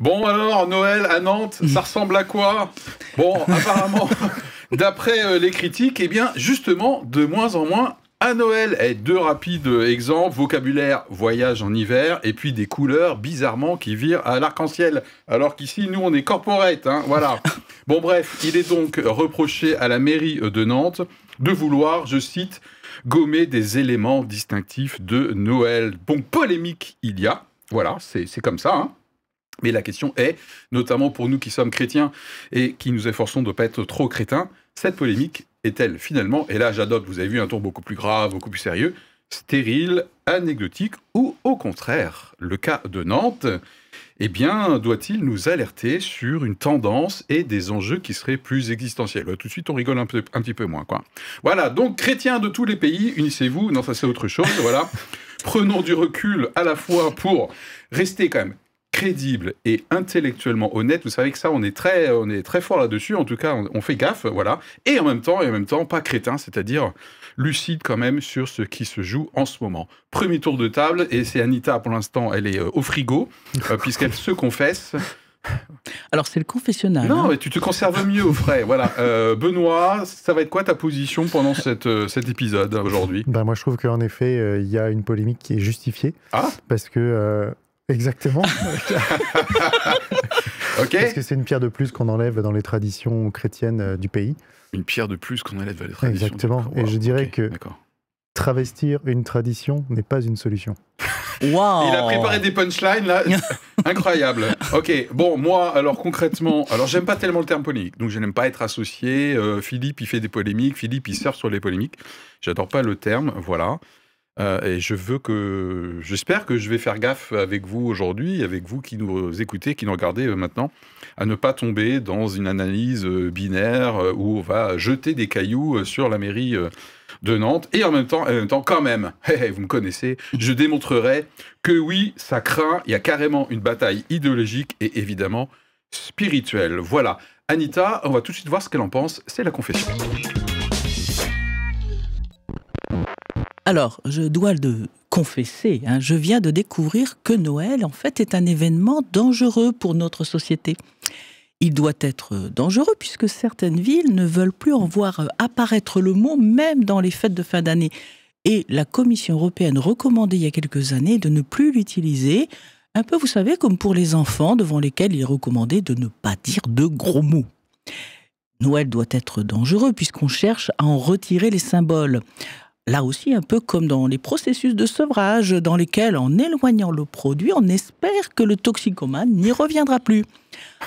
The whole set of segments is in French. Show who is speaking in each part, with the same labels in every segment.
Speaker 1: Bon alors, Noël à Nantes, ça ressemble à quoi? Bon, apparemment, d'après euh, les critiques, eh bien, justement, de moins en moins à Noël. Et deux rapides exemples, vocabulaire, voyage en hiver, et puis des couleurs bizarrement qui virent à l'arc-en-ciel. Alors qu'ici, nous, on est corporate, hein, voilà. Bon bref, il est donc reproché à la mairie de Nantes de vouloir, je cite, gommer des éléments distinctifs de Noël. Bon, polémique il y a, voilà, c'est comme ça, hein. Mais la question est, notamment pour nous qui sommes chrétiens et qui nous efforçons de ne pas être trop crétins, cette polémique est-elle finalement, et là j'adopte, vous avez vu un ton beaucoup plus grave, beaucoup plus sérieux, stérile, anecdotique ou au contraire Le cas de Nantes, eh bien, doit-il nous alerter sur une tendance et des enjeux qui seraient plus existentiels? Tout de suite, on rigole un, un petit peu moins, quoi. Voilà, donc chrétiens de tous les pays, unissez-vous, non, ça c'est autre chose, voilà. Prenons du recul à la fois pour rester quand même crédible et intellectuellement honnête. Vous savez que ça, on est très, on est très fort là-dessus. En tout cas, on, fait gaffe, voilà. Et en même temps, et en même temps, pas crétin, c'est-à-dire lucide quand même sur ce qui se joue en ce moment. Premier tour de table, et c'est Anita pour l'instant, elle est euh, au frigo, euh, puisqu'elle se confesse.
Speaker 2: Alors c'est le confessionnal.
Speaker 1: Non, hein. mais tu te conserves mieux au frais. Voilà. Euh, Benoît, ça va être quoi ta position pendant cette, cet épisode aujourd'hui?
Speaker 3: Ben Moi, je trouve qu'en effet, il y a une polémique qui est justifiée.
Speaker 1: Ah?
Speaker 3: Parce que Exactement.
Speaker 1: ok.
Speaker 3: Parce que c'est une pierre de plus qu'on enlève dans les traditions chrétiennes euh, du pays.
Speaker 1: Une pierre de plus qu'on enlève dans les traditions.
Speaker 3: Exactement. Et je dirais que travestir une tradition n'est pas une solution.
Speaker 2: Wow.
Speaker 1: Il a préparé des punchlines là, incroyable. Ok, bon moi alors concrètement, alors j'aime pas tellement le terme polémique, donc je n'aime pas être associé. Euh, Philippe il fait des polémiques, Philippe il surfe sur les polémiques. J'adore pas le terme, voilà. Euh, et je veux que, j'espère que je vais faire gaffe avec vous aujourd'hui, avec vous qui nous écoutez, qui nous regardez euh, maintenant, à ne pas tomber dans une analyse euh, binaire où on va jeter des cailloux sur la mairie de Nantes. Et en même temps, en même temps quand même, vous me connaissez, je démontrerai que oui, ça craint, il y a carrément une bataille idéologique et évidemment spirituelle. Voilà. Anita, on va tout de suite voir ce qu'elle en pense, c'est la confession.
Speaker 2: Alors, je dois le confesser, hein, je viens de découvrir que Noël, en fait, est un événement dangereux pour notre société. Il doit être dangereux puisque certaines villes ne veulent plus en voir apparaître le mot, même dans les fêtes de fin d'année. Et la Commission européenne recommandait il y a quelques années de ne plus l'utiliser, un peu, vous savez, comme pour les enfants devant lesquels il est recommandé de ne pas dire de gros mots. Noël doit être dangereux puisqu'on cherche à en retirer les symboles là aussi un peu comme dans les processus de sevrage dans lesquels, en éloignant le produit, on espère que le toxicomane n'y reviendra plus.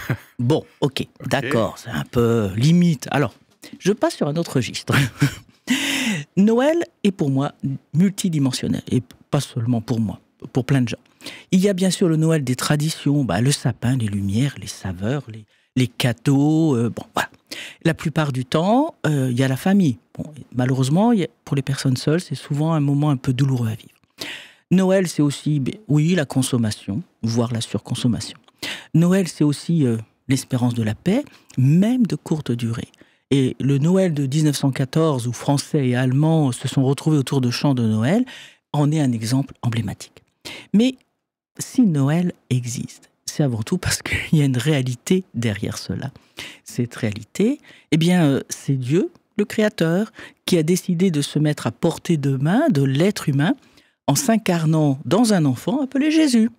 Speaker 2: Bon, ok, d'accord, c'est un peu limite. Alors, je passe sur un autre registre. Noël est pour moi multidimensionnel, et pas seulement pour moi, pour plein de gens. Il y a bien sûr le Noël des traditions, bah, le sapin, les lumières, les saveurs, les, les cadeaux, euh, bon, voilà. La plupart du temps, euh, il y a la famille. malheureusement, pour les personnes seules, c'est souvent un moment un peu douloureux à vivre. Noël, c'est aussi, ben, oui, la consommation, voire la surconsommation. Noël, c'est aussi euh, l'espérance de la paix, même de courte durée. Et le Noël de 1914, où Français et Allemands se sont retrouvés autour de chants de Noël, en est un exemple emblématique. Mais si Noël existe, c'est avant tout parce qu'il y a une réalité derrière cela. Cette réalité, eh bien, euh, c'est Dieu, le Créateur, qui a décidé de se mettre à portée de main de l'être humain en s'incarnant dans un enfant appelé Jésus.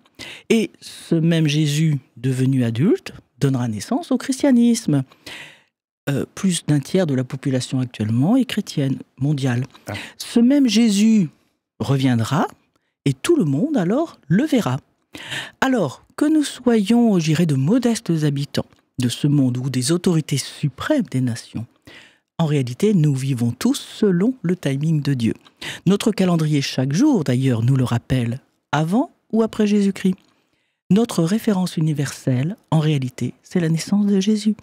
Speaker 2: Et ce même Jésus, devenu adulte, donnera naissance au christianisme. Euh, plus d'un tiers de la population actuellement est chrétienne mondiale. Ah. Ce même Jésus reviendra et tout le monde alors le verra. Alors, que nous soyons, j'irais, de modestes habitants de ce monde ou des autorités suprêmes des nations, en réalité, nous vivons tous selon le timing de Dieu. Notre calendrier chaque jour, d'ailleurs, nous le rappelle, avant ou après Jésus-Christ. Notre référence universelle, en réalité, c'est la naissance de Jésus.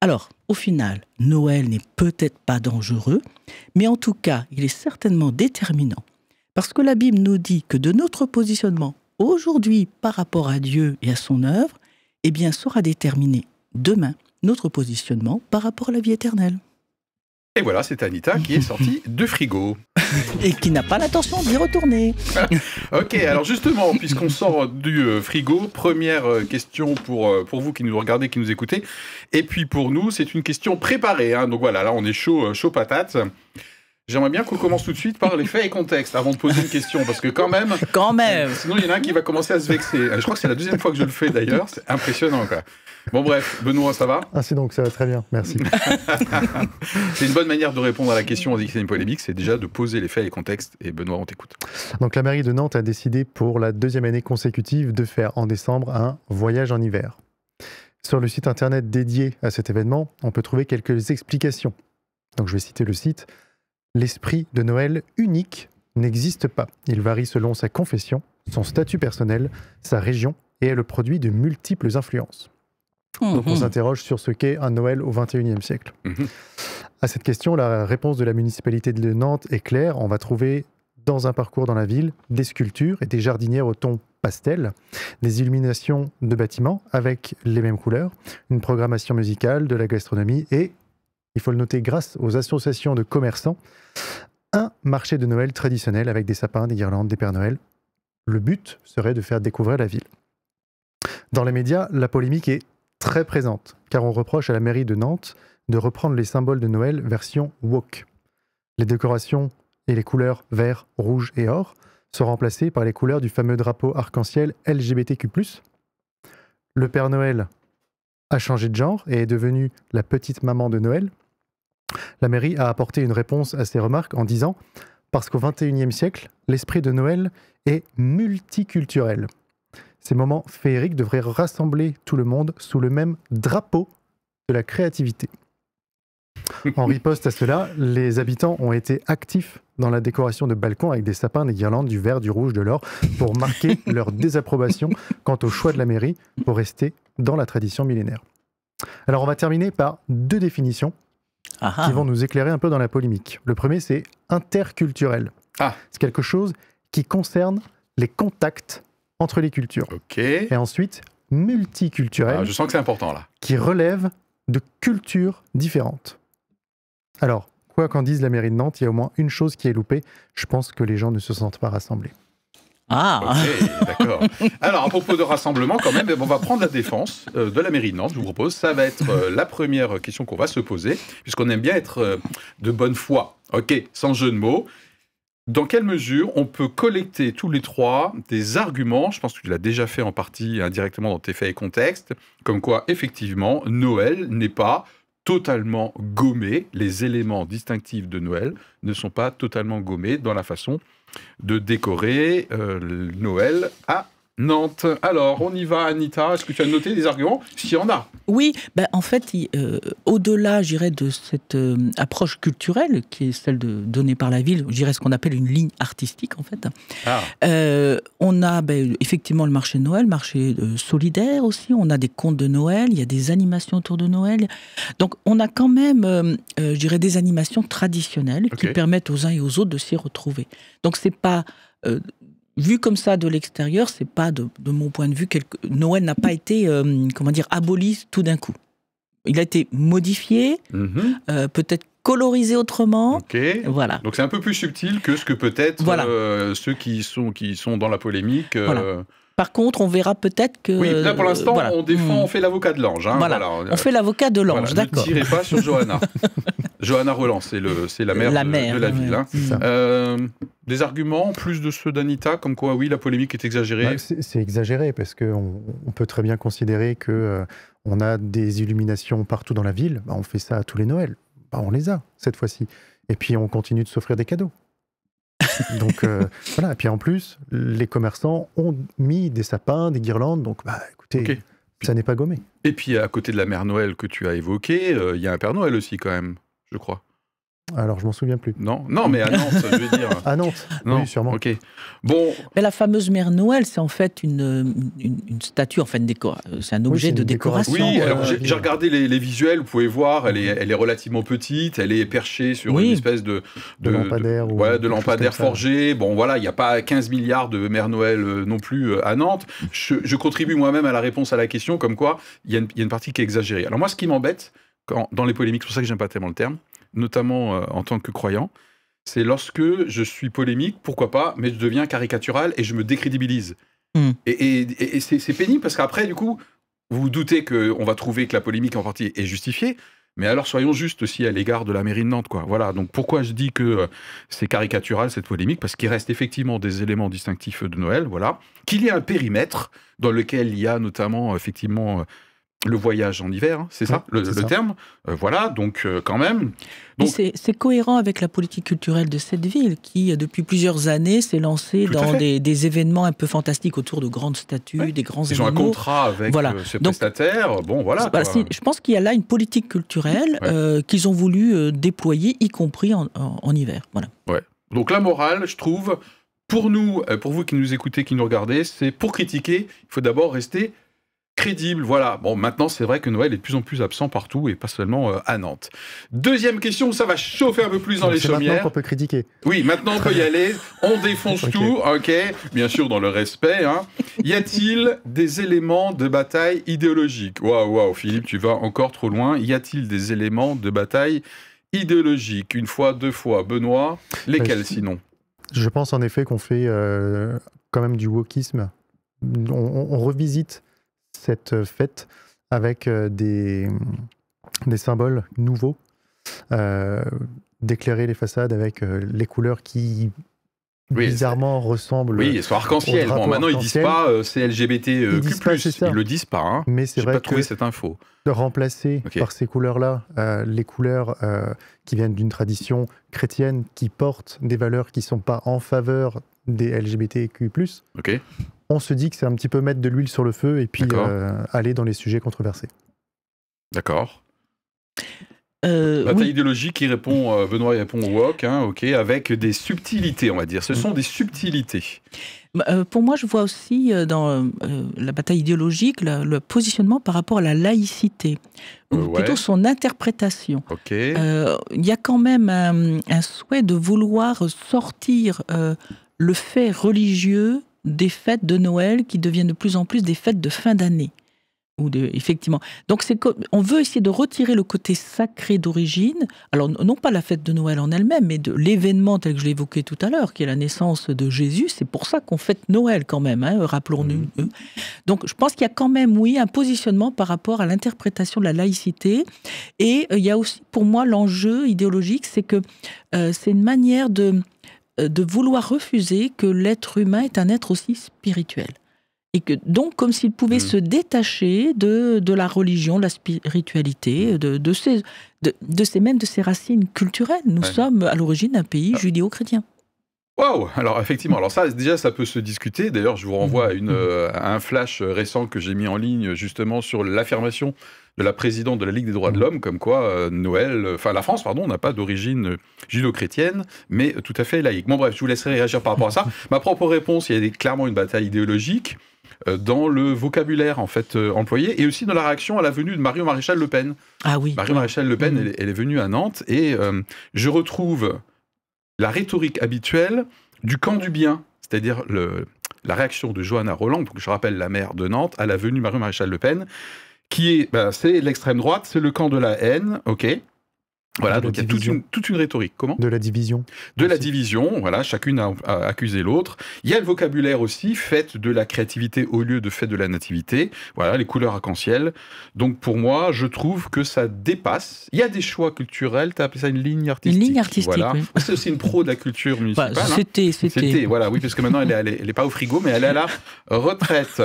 Speaker 2: Alors, au final, Noël n'est peut-être pas dangereux, mais en tout cas, il est certainement déterminant. Parce que la Bible nous dit que de notre positionnement aujourd'hui par rapport à Dieu et à son œuvre, eh bien, sera déterminé demain notre positionnement par rapport à la vie éternelle.
Speaker 1: Et voilà, c'est Anita qui est sortie de frigo.
Speaker 2: et qui n'a pas l'intention d'y retourner.
Speaker 1: ok, alors justement, puisqu'on sort du euh, frigo, première euh, question pour, euh, pour vous qui nous regardez, qui nous écoutez, et puis pour nous, c'est une question préparée. Hein. donc voilà, là on est chaud, chaud patate. J'aimerais bien qu'on commence tout de suite par les faits et contextes avant de poser une question, parce que quand même.
Speaker 2: Quand même
Speaker 1: Sinon, il y en a un qui va commencer à se vexer. Je crois que c'est la deuxième fois que je le fais d'ailleurs. C'est impressionnant, quoi. Bon, bref, Benoît, ça va?
Speaker 3: Ah, c'est donc, ça va très bien, merci.
Speaker 1: c'est une bonne manière de répondre à la question, on dit que c'est une polémique, c'est déjà de poser les faits et les contextes. Et Benoît, on t'écoute.
Speaker 3: Donc, la mairie de Nantes a décidé pour la deuxième année consécutive de faire en décembre un voyage en hiver. Sur le site internet dédié à cet événement, on peut trouver quelques explications. Donc, je vais citer le site. L'esprit de Noël unique n'existe pas. Il varie selon sa confession, son statut personnel, sa région et est le produit de multiples influences. Donc on mhm. s'interroge sur ce qu'est un Noël au XXIe siècle. Mhm. À cette question, la réponse de la municipalité de Nantes est claire. On va trouver dans un parcours dans la ville des sculptures et des jardinières au ton pastel, des illuminations de bâtiments avec les mêmes couleurs, une programmation musicale, de la gastronomie et il faut le noter grâce aux associations de commerçants, un marché de Noël traditionnel avec des sapins, des guirlandes, des Pères Noël. Le but serait de faire découvrir la ville. Dans les médias, la polémique est très présente, car on reproche à la mairie de Nantes de reprendre les symboles de Noël version woke. Les décorations et les couleurs vert, rouge et or sont remplacées par les couleurs du fameux drapeau arc-en-ciel LGBTQ+. Le Père Noël a changé de genre et est devenu la petite maman de Noël. La mairie a apporté une réponse à ces remarques en disant Parce qu'au XXIe siècle, l'esprit de Noël est multiculturel. Ces moments féeriques devraient rassembler tout le monde sous le même drapeau de la créativité. En riposte à cela, les habitants ont été actifs dans la décoration de balcons avec des sapins, des guirlandes, du vert, du rouge, de l'or, pour marquer leur désapprobation quant au choix de la mairie pour rester dans la tradition millénaire. Alors on va terminer par deux définitions qui vont nous éclairer un peu dans la polémique. Le premier, c'est interculturel. Ah. C'est quelque chose qui concerne les contacts entre les cultures. Et ensuite, multiculturel.
Speaker 1: Ah, je sens que c'est important là.
Speaker 3: Qui relève de cultures différentes. Alors, quoi qu'en dise la mairie de Nantes, il y a au moins une chose qui est loupée. Je pense que les gens ne se sentent pas rassemblés.
Speaker 1: Ah d'accord. Alors, à propos de rassemblement, quand même, on va prendre la défense euh, de la mairie de Nantes, je vous propose. Ça va être euh, la première question qu'on va se poser, puisqu'on aime bien être euh, de bonne foi. OK, sans jeu de mots. Dans quelle mesure on peut collecter tous les trois des arguments, je pense que tu l'as déjà fait en partie indirectement dans tes faits et contextes, comme quoi, effectivement, Noël n'est pas totalement gommé, les éléments distinctifs de Noël ne sont pas totalement gommés dans la façon de décorer euh, Noël à Nantes. Alors, on y va, Anita. Est-ce que tu as noté des arguments? S'il y en a.
Speaker 2: Oui, ben, en fait, euh, au-delà, j'irais, de cette euh, approche culturelle, qui est celle de, donnée par la ville, j'irais ce qu'on appelle une ligne artistique, en fait. Ah. Euh, on a ben, effectivement le marché de Noël, marché solidaire aussi. On a des contes de Noël, il y a des animations autour de Noël. Donc, on a quand même, je dirais, des animations traditionnelles qui permettent aux uns et aux autres de s'y retrouver. Donc, c'est pas vu comme ça de l'extérieur, c'est pas de, mon point de vue quelque... Noël n'a pas été euh, comment dire aboli tout d'un coup. Il a été modifié, mhm. euh, peut-être colorisé autrement. Voilà.
Speaker 1: Donc c'est un peu plus subtil que ce que peut-être euh, ceux qui sont qui sont dans la polémique.
Speaker 2: Par contre, on verra peut-être que.
Speaker 1: Oui, là pour l'instant, on défend, hmm. on fait l'avocat de l'ange. Hein,
Speaker 2: voilà. On fait l'avocat de l'ange, d'accord.
Speaker 1: Ne tirez pas sur Johanna. Johanna Roland, c'est la mère,
Speaker 2: la
Speaker 1: de, la ville. Hein. Euh, des arguments, plus de ceux d'Anita, comme quoi, oui, la polémique est exagérée bah,
Speaker 3: C'est exagéré, parce qu'on on peut très bien considérer que euh, on a des illuminations partout dans la ville. Bah, on fait ça à tous les Noëls. Bah, on les a, cette fois-ci. Et puis, on continue de s'offrir des cadeaux. donc euh, voilà, et puis en plus, les commerçants ont mis des sapins, des guirlandes, donc bah écoutez, ça n'est pas gommé.
Speaker 1: Et puis à côté de la mère Noël que tu as évoquée, euh, il y a un Père Noël aussi quand même, je crois.
Speaker 3: Alors, je m'en souviens plus.
Speaker 1: Non, non, mais à Nantes, je veux dire.
Speaker 3: À Nantes, non. oui, sûrement.
Speaker 1: Ok. Bon.
Speaker 2: Mais la fameuse mère Noël, c'est en fait une, une, statue, en fait, c'est un objet de décoration.
Speaker 1: Oui, alors j'ai regardé les, visuels, vous pouvez voir, elle est, elle est relativement petite, elle est perchée sur une espèce de,
Speaker 3: de, lampadaire.
Speaker 1: De, ouais, de lampadaire forgé. Bon, voilà, il n'y a pas 15 milliards de mère Noël euh, non plus euh, à Nantes. Je, contribue moi-même à la réponse à la question, comme quoi il y, y, a une partie qui est exagérée. Alors, moi, ce qui m'embête, dans les polémiques, c'est pour ça que j'aime pas tellement le terme, notamment euh, en tant que croyant, c'est lorsque je suis polémique, pourquoi pas, mais je deviens caricatural et je me décrédibilise.
Speaker 2: Hmm.
Speaker 1: Et, et- et c'est pénible parce qu'après, du coup, vous vous doutez qu'on va trouver que la polémique en partie est justifiée. Mais alors soyons justes aussi à l'égard de la mairie de Nantes, quoi. Voilà. Donc pourquoi je dis que euh, c'est caricatural cette polémique? Parce qu'il reste effectivement des éléments distinctifs de Noël, voilà. Qu'il y ait un périmètre dans lequel il y a notamment effectivement euh, le voyage en hiver, hein, c'est ça,
Speaker 3: Ouais,
Speaker 1: le,
Speaker 3: c'est
Speaker 1: le
Speaker 3: ça.
Speaker 1: terme. Euh, voilà. Donc euh, quand même. Donc-
Speaker 2: c'est cohérent avec la politique culturelle de cette ville qui, euh, depuis plusieurs années, s'est lancée
Speaker 1: Tout
Speaker 2: dans des, des événements un peu fantastiques autour de grandes statues,
Speaker 1: Ouais.
Speaker 2: des grands
Speaker 1: Ils ont un contrat avec
Speaker 2: Voilà.
Speaker 1: euh, ce
Speaker 2: Donc-
Speaker 1: prestataire. Bon, voilà.
Speaker 2: C'est- je pense qu'il y a là une politique culturelle
Speaker 1: Ouais.
Speaker 2: euh, qu'ils ont voulu euh, déployer, y compris en, en- en hiver. Voilà.
Speaker 1: Donc la morale, je trouve, pour nous, pour vous qui nous écoutez, qui nous regardez, c'est pour critiquer, il faut d'abord rester crédible. Voilà. Bon, maintenant, c'est vrai que Noël est de plus en plus absent partout et pas seulement euh, à Nantes. Deuxième question, ça va chauffer un peu plus dans
Speaker 3: Donc,
Speaker 1: les
Speaker 3: c'est maintenant
Speaker 1: chaumières.
Speaker 3: qu'on peut critiquer.
Speaker 1: Oui, maintenant on peut y aller. On défonce tout, ok Bien sûr, dans le respect. Hein. Y a-t-il des éléments de bataille idéologique Waouh, waouh, Philippe, tu vas encore trop loin. Y a-t-il des éléments de bataille idéologique Une fois, deux fois. Benoît, lesquels
Speaker 3: Bah, si-
Speaker 1: sinon?
Speaker 3: Je pense en effet qu'on fait euh, quand même du wokisme. On, on- on revisite cette fête avec euh, des, des symboles nouveaux, euh, d'éclairer les façades avec euh, les couleurs qui
Speaker 1: Oui,
Speaker 3: bizarrement ressemblent.
Speaker 1: Oui, sont arc-en-ciel. Bon, maintenant, ils disent pas euh, c'est LGBT euh,
Speaker 3: Ils disent pas.
Speaker 1: Ils le disent pas. Hein.
Speaker 3: Mais c'est vrai
Speaker 1: pas
Speaker 3: que
Speaker 1: trouvé cette info.
Speaker 3: de remplacer par ces couleurs-là euh, les couleurs qui viennent d'une tradition chrétienne qui portent des valeurs qui ne sont pas en faveur des LGBTQ+,
Speaker 1: Ok.
Speaker 3: On se dit que c'est un petit peu mettre de l'huile sur le feu et puis
Speaker 1: D'accord.
Speaker 3: euh, aller dans les sujets controversés.
Speaker 1: D'accord.
Speaker 2: Euh,
Speaker 1: Bataille
Speaker 2: oui.
Speaker 1: idéologique qui répond, euh, Benoît répond au wok, hein, ok, avec des subtilités, on va dire. Ce sont des subtilités.
Speaker 2: Bah, euh, pour moi, je vois aussi euh, dans la bataille idéologique le positionnement par rapport à la laïcité, ou
Speaker 1: ouais.
Speaker 2: plutôt son interprétation. Euh, Il y a quand même un, un souhait de vouloir sortir euh, le fait religieux des fêtes de Noël qui deviennent de plus en plus des fêtes de fin d'année. Ou de, effectivement. Donc, c'est on veut essayer de retirer le côté sacré d'origine. Alors, non pas la fête de Noël en elle-même, mais de l'événement tel que je l'évoquais tout à l'heure, qui est la naissance de Jésus. C'est pour ça qu'on fête Noël quand même, hein, rappelons-nous.
Speaker 1: Mhm.
Speaker 2: Donc, je pense qu'il y a quand même, oui, un positionnement par rapport à l'interprétation de la laïcité. Et euh, il y a aussi, pour moi, l'enjeu idéologique, c'est que euh, c'est une manière de, de vouloir refuser que l'être humain est un être aussi spirituel. Et que donc, comme s'il pouvait
Speaker 1: Mhm.
Speaker 2: se détacher de, de la religion, de la spiritualité, de, de, ses, de, de ses, même de ses racines culturelles. Nous
Speaker 1: Ouais.
Speaker 2: sommes à l'origine d'un pays
Speaker 1: Ah.
Speaker 2: judéo-chrétien.
Speaker 1: Waouh Alors effectivement, alors ça déjà ça peut se discuter. D'ailleurs, je vous renvoie à,
Speaker 2: Mhm.
Speaker 1: une, euh, à un flash récent que j'ai mis en ligne justement sur l'affirmation de la présidente de la Ligue des droits de
Speaker 2: Mhm.
Speaker 1: l'homme, comme quoi euh, Noël, euh, enfin la France, pardon, n'a pas d'origine euh, judo-chrétienne, mais tout à fait laïque. Bon bref, je vous laisserai réagir par rapport à ça. Ma propre réponse, il y a clairement une bataille idéologique dans le vocabulaire en fait employé et aussi dans la réaction à la venue de Marion Maréchal Le Pen.
Speaker 2: Ah oui.
Speaker 1: Maréchal Le Pen,
Speaker 2: Mhm.
Speaker 1: elle, est- elle est venue à Nantes et je retrouve la rhétorique habituelle du camp du bien, c'est-à-dire la réaction de Johanna Roland, donc je rappelle la maire de Nantes, à la venue de Marie Maréchal Le Pen, qui est, ben, c'est l'extrême droite, c'est le camp de la haine, ok. Voilà,
Speaker 3: De
Speaker 1: donc il y a toute une, toute une rhétorique. Comment
Speaker 3: De la division.
Speaker 1: de la division, voilà, chacune a, a accusé l'autre. Il y a le vocabulaire aussi, fait de la créativité au lieu de fait de la nativité. Voilà, les couleurs arc-en-ciel. Donc pour moi, je trouve que ça dépasse. Il y a des choix culturels, tu as appelé ça une ligne artistique.
Speaker 2: ligne artistique,
Speaker 1: Voilà.
Speaker 2: oui.
Speaker 1: C'est aussi une pro de la culture
Speaker 2: Bah,
Speaker 1: municipale. hein.
Speaker 2: c'était,
Speaker 1: C'était,
Speaker 2: c'était.
Speaker 1: voilà, oui, parce que maintenant elle est, elle est- elle est pas au frigo, mais elle est à la retraite.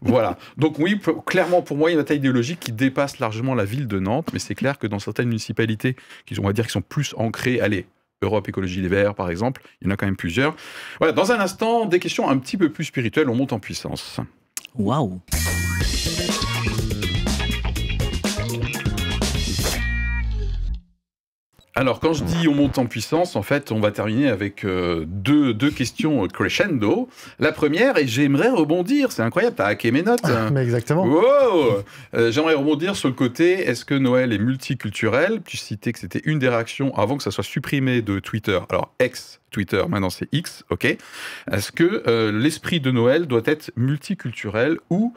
Speaker 1: Voilà. Donc oui, clairement pour moi, il y a une bataille idéologique qui dépasse largement la ville de Nantes, mais c'est clair que dans certaines municipalités, qui on va dire, qui sont plus ancrées, allez, Europe Écologie Les Verts, par exemple, il y en a quand même plusieurs. Voilà, dans un instant, des questions un petit peu plus spirituelles, on monte en puissance.
Speaker 2: Waouh.
Speaker 1: Alors, quand je dis on monte en puissance, en fait, on va terminer avec euh, deux, deux questions euh, crescendo. La première, et j'aimerais rebondir, c'est incroyable, t'as hacké mes notes. hein.
Speaker 3: Mais exactement.
Speaker 1: Wow Euh, J'aimerais rebondir sur le côté est-ce que Noël est multiculturel? Tu citais que c'était une des réactions avant que ça soit supprimé de Twitter. Alors, ex-Twitter, maintenant c'est X, ok. Est-ce que euh, l'esprit de Noël doit être multiculturel ou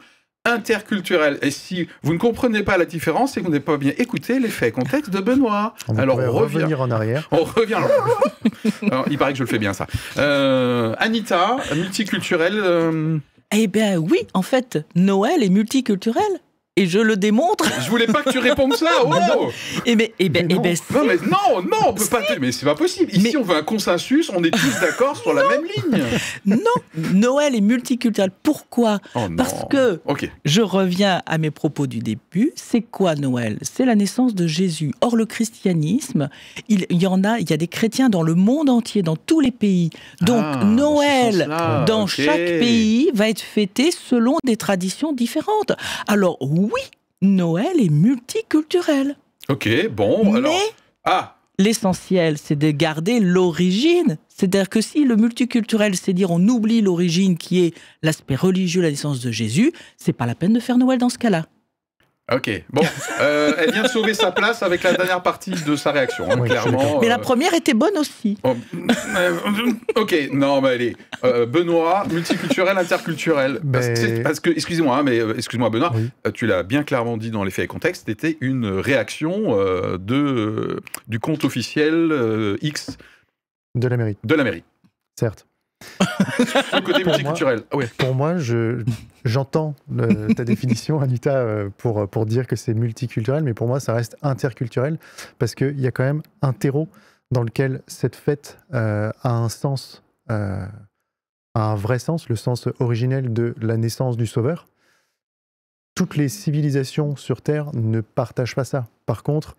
Speaker 1: interculturel. Et si vous ne comprenez pas la différence, c'est que vous n'avez pas bien écouté l'effet contexte de Benoît.
Speaker 3: On
Speaker 1: Alors on revient.
Speaker 3: revenir en arrière.
Speaker 1: On revient. Alors, il paraît que je le fais bien ça. Euh, Anita, multiculturel. euh,
Speaker 2: Eh bien oui, en fait, Noël est multiculturel. Et je le démontre.
Speaker 1: je voulais pas que tu répondes ça. Oh
Speaker 2: ben, ben,
Speaker 3: Mais non.
Speaker 2: ben,
Speaker 1: non mais non, non, on peut pas. Mais c'est pas possible. Ici,
Speaker 2: Mais-
Speaker 1: on veut un consensus. On est tous d'accord sur la même ligne.
Speaker 2: non, Noël est multiculturel. Pourquoi
Speaker 1: Oh.
Speaker 2: Parce que-
Speaker 1: Ok.
Speaker 2: Je reviens à mes propos du début. C'est quoi Noël? C'est la naissance de Jésus. Or, le christianisme, il, il y en a, il y a des chrétiens dans le monde entier, dans tous les pays. Donc,
Speaker 1: Ah,
Speaker 2: Noël, dans chaque pays, va être fêté selon des traditions différentes. Alors, oui, Noël est multiculturel.
Speaker 1: Ok. Bon. Alors.
Speaker 2: Mais
Speaker 1: Ah.
Speaker 2: l'essentiel, c'est de garder l'origine. C'est-à-dire que si le multiculturel, c'est dire on oublie l'origine qui est l'aspect religieux, la naissance de Jésus, c'est pas la peine de faire Noël dans ce cas-là.
Speaker 1: Ok. Bon. Euh, elle vient de sauver sa place avec la dernière partie de sa réaction. hein,
Speaker 3: Oui,
Speaker 1: clairement.
Speaker 2: Mais la
Speaker 1: euh,
Speaker 2: première était bonne aussi.
Speaker 1: Oh, euh, ok, non, mais allez. Euh, Benoît, multiculturel, interculturel. Parce que, c'est- parce que- excusez-moi, hein, mais excuse-moi, Benoît,
Speaker 3: Oui.
Speaker 1: tu l'as bien clairement dit dans les faits et contexte, c'était une réaction euh, de, euh, du compte officiel euh, X
Speaker 3: De la mairie,
Speaker 1: de la mairie.
Speaker 3: certes.
Speaker 1: Le côté
Speaker 3: Pour
Speaker 1: multiculturel. Ah ouais.
Speaker 3: Pour moi, je, j'entends le- ta définition, Anita, euh, pour, pour dire que c'est multiculturel, mais pour moi, ça reste interculturel, parce qu'il y a quand même un terreau dans lequel cette fête euh, a un sens, euh, a un vrai sens, le sens originel de la naissance du Sauveur. Toutes les civilisations sur Terre ne partagent pas ça. Par contre,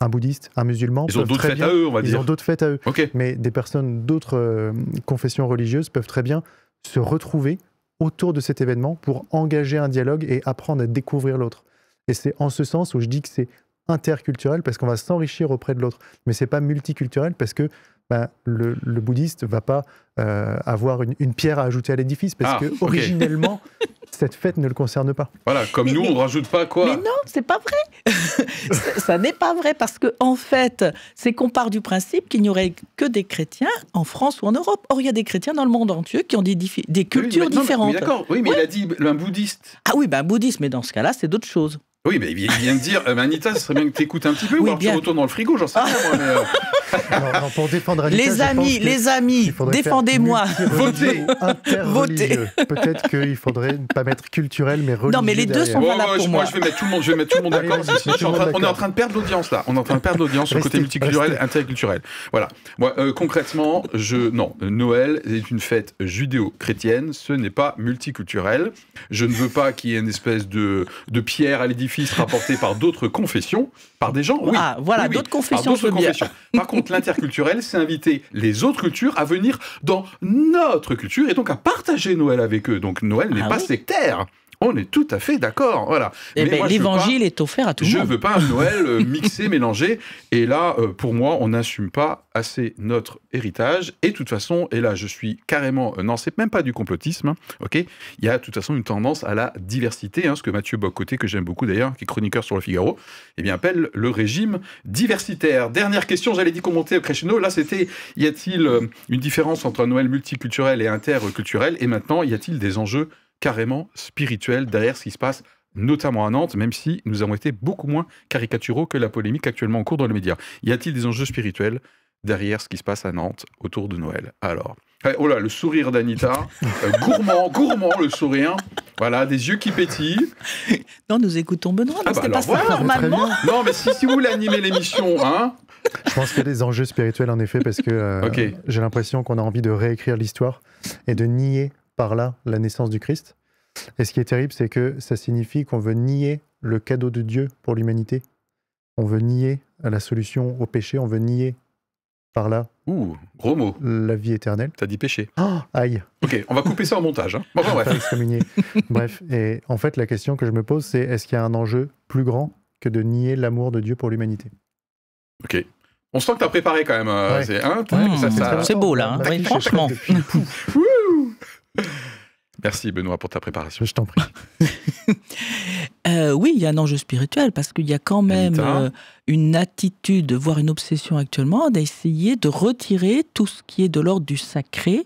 Speaker 3: un bouddhiste, un musulman,
Speaker 1: Ils ont d'autres fêtes
Speaker 3: bien-
Speaker 1: à eux, on va
Speaker 3: ils
Speaker 1: dire.
Speaker 3: ont d'autres fêtes à eux mais des personnes d'autres euh, confessions religieuses peuvent très bien se retrouver autour de cet événement pour engager un dialogue et apprendre à découvrir l'autre. Et c'est en ce sens où je dis que c'est interculturel parce qu'on va s'enrichir auprès de l'autre. Mais c'est pas multiculturel parce que ben, le, le bouddhiste va pas euh, avoir une, une pierre à ajouter à l'édifice parce
Speaker 1: Ah,
Speaker 3: que originellement cette fête ne le concerne pas.
Speaker 1: Voilà, comme
Speaker 2: Mais-
Speaker 1: nous,
Speaker 2: mais-
Speaker 1: on ne rajoute pas quoi
Speaker 2: Mais non, c'est pas vrai. ça ça n'est pas vrai parce que en fait, c'est qu'on part du principe qu'il n'y aurait que des chrétiens en France ou en Europe. Or, il y a des chrétiens dans le monde entier qui ont des, cultures
Speaker 1: mais- non, mais-
Speaker 2: différentes.
Speaker 1: Oui, d'accord. Oui, mais il a dit un bouddhiste.
Speaker 2: ah oui, ben bouddhisme, mais dans ce cas-là, c'est d'autres choses.
Speaker 1: Oui, mais il vient de dire, euh, Anita, ce serait bien que tu écoutes un petit peu,
Speaker 2: Oui,
Speaker 1: ou alors tu retournes dans le frigo, j'en sais rien, moi.
Speaker 3: Non, non, pour défendre Anita,
Speaker 2: les amis,
Speaker 3: que
Speaker 2: les amis, défendez-moi.
Speaker 1: Votez.
Speaker 3: interreligieux. Peut-être qu'il faudrait pas mettre culturel mais religieux.
Speaker 2: Non, mais les deux
Speaker 3: derrière.
Speaker 2: sont
Speaker 1: Bon,
Speaker 2: valables
Speaker 1: ouais,
Speaker 2: pour
Speaker 1: moi,
Speaker 2: moi.
Speaker 1: je vais mettre tout le monde, je vais mettre tout le monde d'accord. On est en train de perdre l'audience là. On est en train de perdre l'audience sur le côté multiculturel, interculturel. Voilà. Moi, euh, concrètement, je non. Noël est une fête judéo-chrétienne. Ce n'est pas multiculturel. Je ne veux pas qu'il y ait une espèce de, de pierre à l'édifice rapportée par d'autres confessions, par des gens. Oui.
Speaker 2: Ah, voilà,
Speaker 1: Oui, oui,
Speaker 2: d'autres
Speaker 1: par
Speaker 2: confessions.
Speaker 1: Par contre, l'interculturel, c'est inviter les autres cultures à venir dans notre culture et donc à partager Noël avec eux. Donc Noël n'est
Speaker 2: Ah
Speaker 1: pas
Speaker 2: oui.
Speaker 1: sectaire. On est tout à fait d'accord. Voilà.
Speaker 2: Eh
Speaker 1: Mais
Speaker 2: ben,
Speaker 1: je
Speaker 2: L'évangile est offert à tout
Speaker 1: je
Speaker 2: le monde.
Speaker 1: veux pas un Noël euh, mixé, mélangé. Et là, euh, pour moi, on n'assume pas assez notre héritage. Et de toute façon, et là, je suis carrément. euh, non, c'est même pas du complotisme. hein, ok? Il y a de toute façon une tendance à la diversité, hein, ce que Mathieu Bocoté, que j'aime beaucoup d'ailleurs, qui est chroniqueur sur le Figaro, eh bien, appelle le régime diversitaire. Dernière question, j'allais dire qu'on montait au crescendo. Là, c'était y a-t-il une différence entre un Noël multiculturel et interculturel? Et maintenant, y a-t-il des enjeux carrément spirituels derrière ce qui se passe notamment à Nantes, même si nous avons été beaucoup moins caricaturaux que la polémique actuellement en cours dans les médias. Y a-t-il des enjeux spirituels derrière ce qui se passe à Nantes autour de Noël? Alors, eh, oh là, le sourire d'Anita, euh, gourmand, gourmand le sourire, voilà, des yeux qui pétillent.
Speaker 2: Non, nous écoutons Benoît.
Speaker 1: Ah
Speaker 2: non,
Speaker 1: bah
Speaker 2: c'est pas ça
Speaker 1: voilà.
Speaker 2: Normalement.
Speaker 1: Non, mais si, si vous voulez animer l'émission, hein
Speaker 3: Je pense qu'il y a des enjeux spirituels en effet parce que euh, j'ai l'impression qu'on a envie de réécrire l'histoire et de nier par là la naissance du Christ. Et ce qui est terrible, c'est que ça signifie qu'on veut nier le cadeau de Dieu pour l'humanité. On veut nier la solution au péché, on veut nier par là
Speaker 1: Ouh, gros mot.
Speaker 3: la vie éternelle.
Speaker 1: T'as dit péché.
Speaker 3: Oh, aïe,
Speaker 1: Ok, on va couper ça en montage. Hein. Bon, enfin, bref.
Speaker 3: Bref, et en fait, la question que je me pose, c'est est-ce qu'il y a un enjeu plus grand que de nier l'amour de Dieu pour l'humanité?
Speaker 1: Ok. On sent que t'as préparé quand même. euh,
Speaker 3: Ouais.
Speaker 1: c'est hein, ça, ça-
Speaker 2: c'est beau, là, hein. Oui, franchement.
Speaker 1: Merci Benoît pour ta préparation.
Speaker 3: Je t'en prie.
Speaker 2: Euh, oui, il y a un enjeu spirituel parce qu'il y a quand même euh, une attitude, voire une obsession actuellement, d'essayer de retirer tout ce qui est de l'ordre du sacré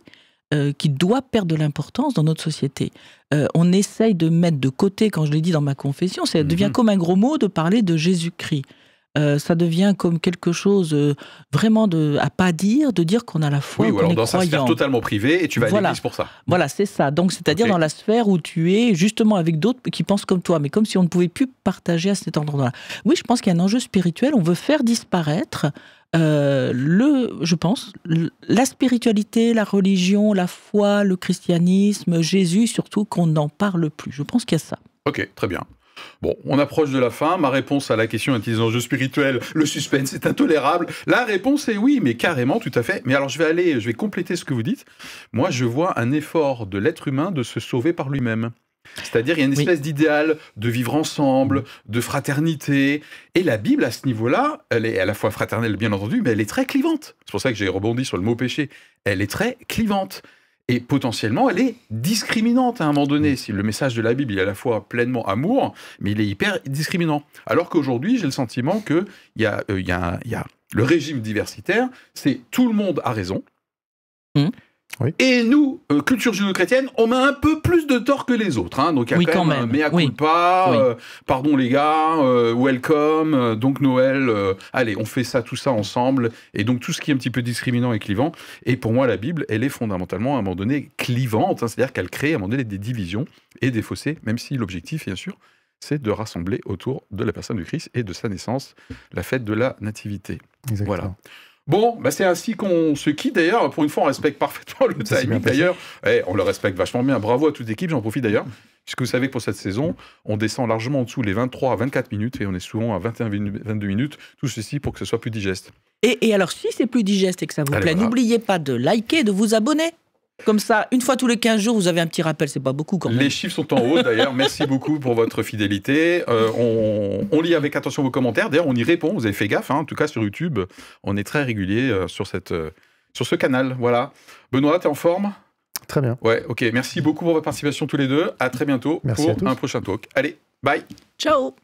Speaker 2: euh, qui doit perdre de l'importance dans notre société. Euh, on essaye de mettre de côté, quand je l'ai dit dans ma confession, ça devient
Speaker 1: Mhm.
Speaker 2: comme un gros mot de parler de Jésus-Christ. Euh, ça devient comme quelque chose euh, vraiment de, à pas dire, de dire qu'on a la foi,
Speaker 1: Oui, ou
Speaker 2: qu'on
Speaker 1: alors
Speaker 2: est
Speaker 1: dans sa sphère
Speaker 2: croyant.
Speaker 1: totalement privée et tu vas à
Speaker 2: Voilà.
Speaker 1: l'église pour ça.
Speaker 2: Voilà, c'est ça. Donc, c'est-à-dire dans la sphère où tu es justement avec d'autres qui pensent comme toi, mais comme si on ne pouvait plus partager à cet endroit-là. Oui, je pense qu'il y a un enjeu spirituel. On veut faire disparaître euh, le, je pense, la spiritualité, la religion, la foi, le christianisme, Jésus, surtout qu'on n'en parle plus. Je pense qu'il y a ça.
Speaker 1: Ok, très bien. Bon, on approche de la fin. Ma réponse à la question est-il des enjeux spirituels Le suspense est intolérable. La réponse est oui, mais carrément, tout à fait. Mais alors, je vais aller, je vais compléter ce que vous dites. Moi, je vois un effort de l'être humain de se sauver par lui-même. C'est-à-dire, il y a une
Speaker 2: Oui.
Speaker 1: espèce d'idéal de vivre ensemble, de fraternité. Et la Bible, à ce niveau-là, elle est à la fois fraternelle, bien entendu, mais elle est très clivante. C'est pour ça que j'ai rebondi sur le mot péché. Elle est très clivante. Et potentiellement, elle est discriminante à un moment donné. Si le message de la Bible est à la fois pleinement amour, mais il est hyper discriminant. Alors qu'aujourd'hui, j'ai le sentiment que il y, a, euh, le régime diversitaire, c'est tout le monde a raison.
Speaker 2: Mhm.
Speaker 3: Oui.
Speaker 1: Et nous, euh, culture judéo-chrétienne, on met un peu plus de tort que les autres. hein. Donc il y a
Speaker 2: Oui,
Speaker 1: quand,
Speaker 2: quand
Speaker 1: même, un
Speaker 2: même.
Speaker 1: mea
Speaker 2: Oui.
Speaker 1: culpa,
Speaker 2: Oui.
Speaker 1: euh, pardon les gars, euh, welcome, euh, donc Noël, euh, allez, on fait ça, tout ça ensemble. Et donc tout ce qui est un petit peu discriminant et clivant. Et pour moi, la Bible, elle est fondamentalement à un moment donné clivante, hein. c'est-à-dire qu'elle crée à un moment donné des divisions et des fossés, même si l'objectif, bien sûr, c'est de rassembler autour de la personne du Christ et de sa naissance, la fête de la nativité.
Speaker 3: Exactement.
Speaker 1: Voilà. Bon, bah c'est ainsi qu'on se quitte d'ailleurs. Pour une fois, on respecte parfaitement le
Speaker 3: Ça
Speaker 1: timing d'ailleurs. Eh, on le respecte vachement bien. Bravo à toute l'équipe, j'en profite d'ailleurs. Puisque vous savez que pour cette saison, on descend largement en dessous les 23 à 24 minutes et on est souvent à 21 vinu- 22 minutes. Tout ceci pour que ce soit plus digeste.
Speaker 2: Et, et alors, si c'est plus digeste et que ça vous
Speaker 1: Allez,
Speaker 2: plaît,
Speaker 1: voilà.
Speaker 2: n'oubliez pas de liker, de vous abonner. Comme ça, une fois tous les 15 jours, vous avez un petit rappel. C'est pas beaucoup quand même.
Speaker 1: Les chiffres sont en haut d'ailleurs. Merci beaucoup pour votre fidélité. Euh, on, on lit avec attention vos commentaires. D'ailleurs, on y répond. Vous avez fait gaffe. hein. En tout cas, sur YouTube, on est très régulier euh, sur, cette, euh, sur ce canal. Voilà. Benoît, t'es en forme?
Speaker 3: Très bien.
Speaker 1: Ouais, ok. Merci beaucoup pour votre participation tous les deux. À très bientôt
Speaker 3: Merci
Speaker 1: pour un prochain talk. Allez, bye
Speaker 2: Ciao